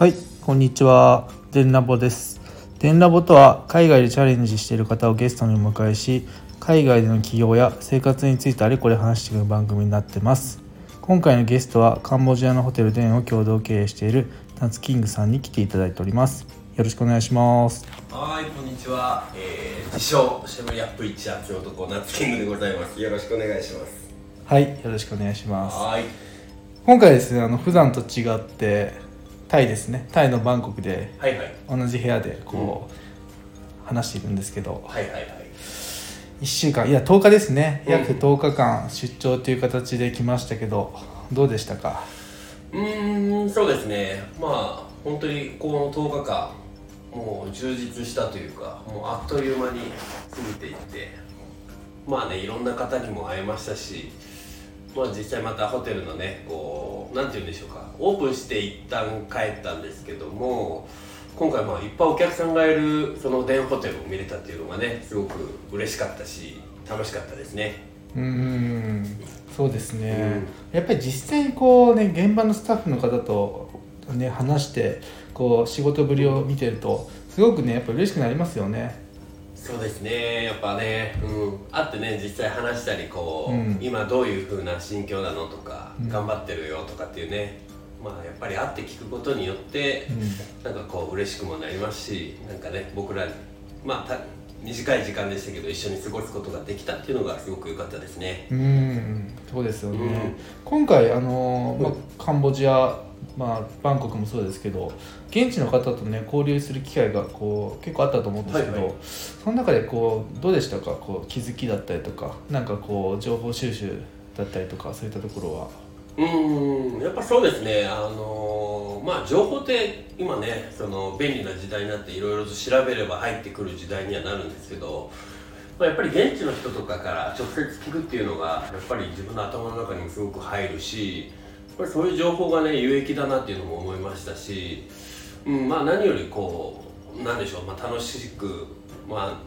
はい、こんにちは。デンラボです。デンラボとは海外でチャレンジしている方をゲストにお迎えし、海外での起業や生活についてあれこれ話していく番組になってます。今回のゲストはカンボジアのホテルデンを共同経営しているナツキングさんに来ていただいております。よろしくお願いします。はい、こんにちは。えー、自称シェブリアップ一圧男ナッツキングでございます。よろしくお願いします。はい、よろしくお願いします。はい。今回ですね、あの普段と違ってタイですね。タイのバンコクではいはい。同じ部屋でこう、話しているんですけど、はいはいはい。1週間いや10日ですねうん約10日間出張という形で来ましたけどどうでしたか？うーん、そうですね。まあ、本当にこの10日間、もう充実したというか、もうあっという間に過ぎていって、まあね、いろんな方にも会えましたし、まあ実際またホテルのね、こう、なんて言うんでしょうか、オープンして一旦帰ったんですけども、今回まあいっぱいお客さんがいるそのデンホテルを見れたっていうのがね、すごく嬉しかったし、楽しかったですね。うーん。そうですね、やっぱり実際にこうね現場のスタッフの方とね話してこう仕事ぶりを見てるとすごくねやっぱ嬉しくなりますよねそうですね。やっぱね、うん、会ってね実際話したりこう、うん。今どういう風な心境なのとか、うん。頑張ってるよとかっていうねまあやっぱり会って聞くことによって、なんかこう嬉しくもなりますしなんかね僕らまあた短い時間でしたけど一緒に過ごすことができたっていうのがすごく良かったですね。うん。うんそうですよね、うん。今回あの、まあうん、カンボジア、まあ、バンコクもそうですけど現地の方とね交流する機会がこう結構あったと思うんですけど、はいはい。その中でこうどうでしたか？こう気づきだったりとかなんかこう情報収集だったりとかそういったところは。うーんやっぱそうですね。あのーまあ情報って今ねその便利な時代になっていろいろと調べれば入ってくる時代にはなるんですけど、まあ、やっぱり現地の人とかから直接聞くっていうのがやっぱり自分の頭の中にもすごく入るしぱりそういう情報がね有益だなっていうのも思いましたし、うん、まあ何よりこうなんでしょう、まあ、楽しく、まあ、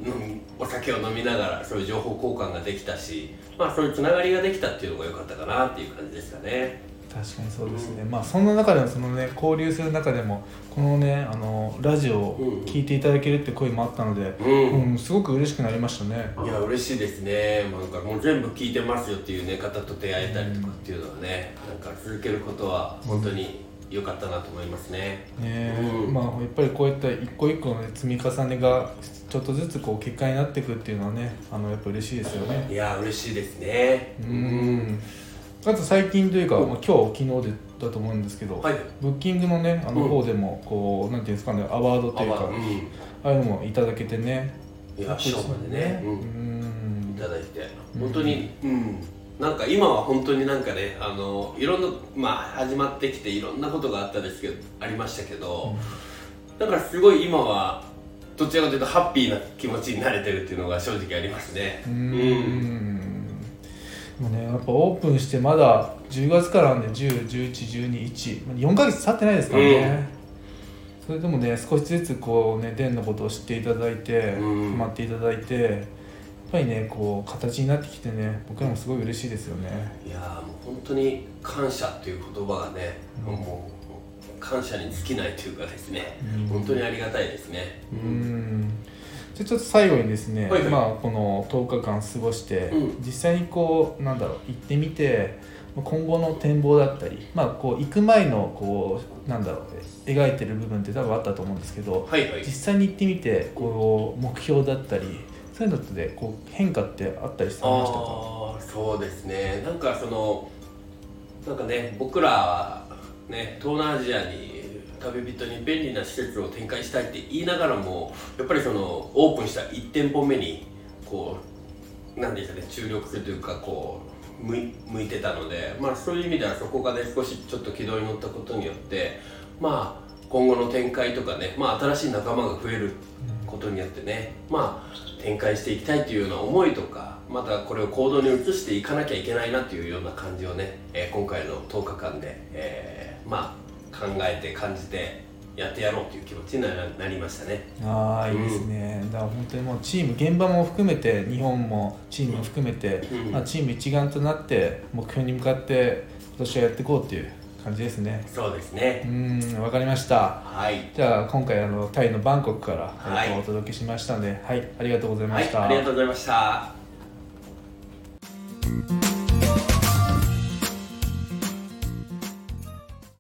お酒を飲みながらそういう情報交換ができたし、まあ、そういうつながりができたっていうのが良かったかなっていう感じですかね。確かにそうですね、まあそんな中でもそのね交流する中でもこのねあのラジオを聞いていただけるって声もあったので、うん。うんすごく嬉しくなりましたね。いや嬉しいですね。なんかもう全部聞いてますよっていうね方と出会えたりとかっていうのはね、なんか続けることは本当に良かったなと思いますね。ねうん。まあやっぱりこういった一個一個の、ね、積み重ねがちょっとずつこう結果になっていくっていうのはねあのやっぱ嬉しいですよね。いや嬉しいですね。うんあと最近というか、まあ、今日昨日でだと思うんですけど、はい。ブッキングのねあのうん方でもこう、なんていうんですかねアワードというか、あうん。ああいうのもいただけてね。いや賞までね、ううん、いんただいて。うん。本当にうん。なんか今は本当になんかねあのいろんなまあ始まってきていろんなことがあったですけどありましたけど、だからすごい今はどちらかというとハッピーな気持ちになれてるっていうのが正直ありますね。うーんでもねやっぱオープンしてまだ10月からなんで10111214ヶ月経ってないですからね、それでもね少しずつこうねデンのことを知っていただいて、うん。ハマっていただいてやっぱりねこう形になってきてね僕らもすごい嬉しいですよね。いやーもう本当に感謝っていう言葉がね、うん。もう感謝に尽きないというかですね、うん。本当にありがたいですね。うんじゃあちょっと最後にですね、はいはい。まあ、この10日間過ごして、うん。実際にこうなんだろう行ってみて今後の展望だったり、まあ、こう行く前のこうなんだろう描いてる部分って多分あったと思うんですけどはいはい。実。際に行ってみてこう目標だったりそういうのってこう変化ってあったりされましたか？ああそうですね。なんかそのなんかね僕らはね東南アジアに旅人に便利な施設を展開したいって言いながらもやっぱりそのオープンした1店舗目にこうなんでしょうね注力するというかこう向い向いてたのでまあそういう意味ではそこがね少しちょっと軌道に乗ったことによってまあ今後の展開とかね、まあ、新しい仲間が増えることによってねまあ展開していきたいというような思いとかまたこれを行動に移していかなきゃいけないなというような感じをね、え今回の10日間で、えーまあ考えて感じてやってやろうという気持ちにななりましたね。ああいいですね、だから本当にもうチーム現場も含めて日本もチームも含めて、うん。まあ、チーム一丸となって目標に向かって今年はやっていこうっていう感じですね。そうですうねんわかりました。はい。じゃあ今回あのタイのバンコクから、はいえっとお届けしましたのではいありがとうございました、はいありがとうございました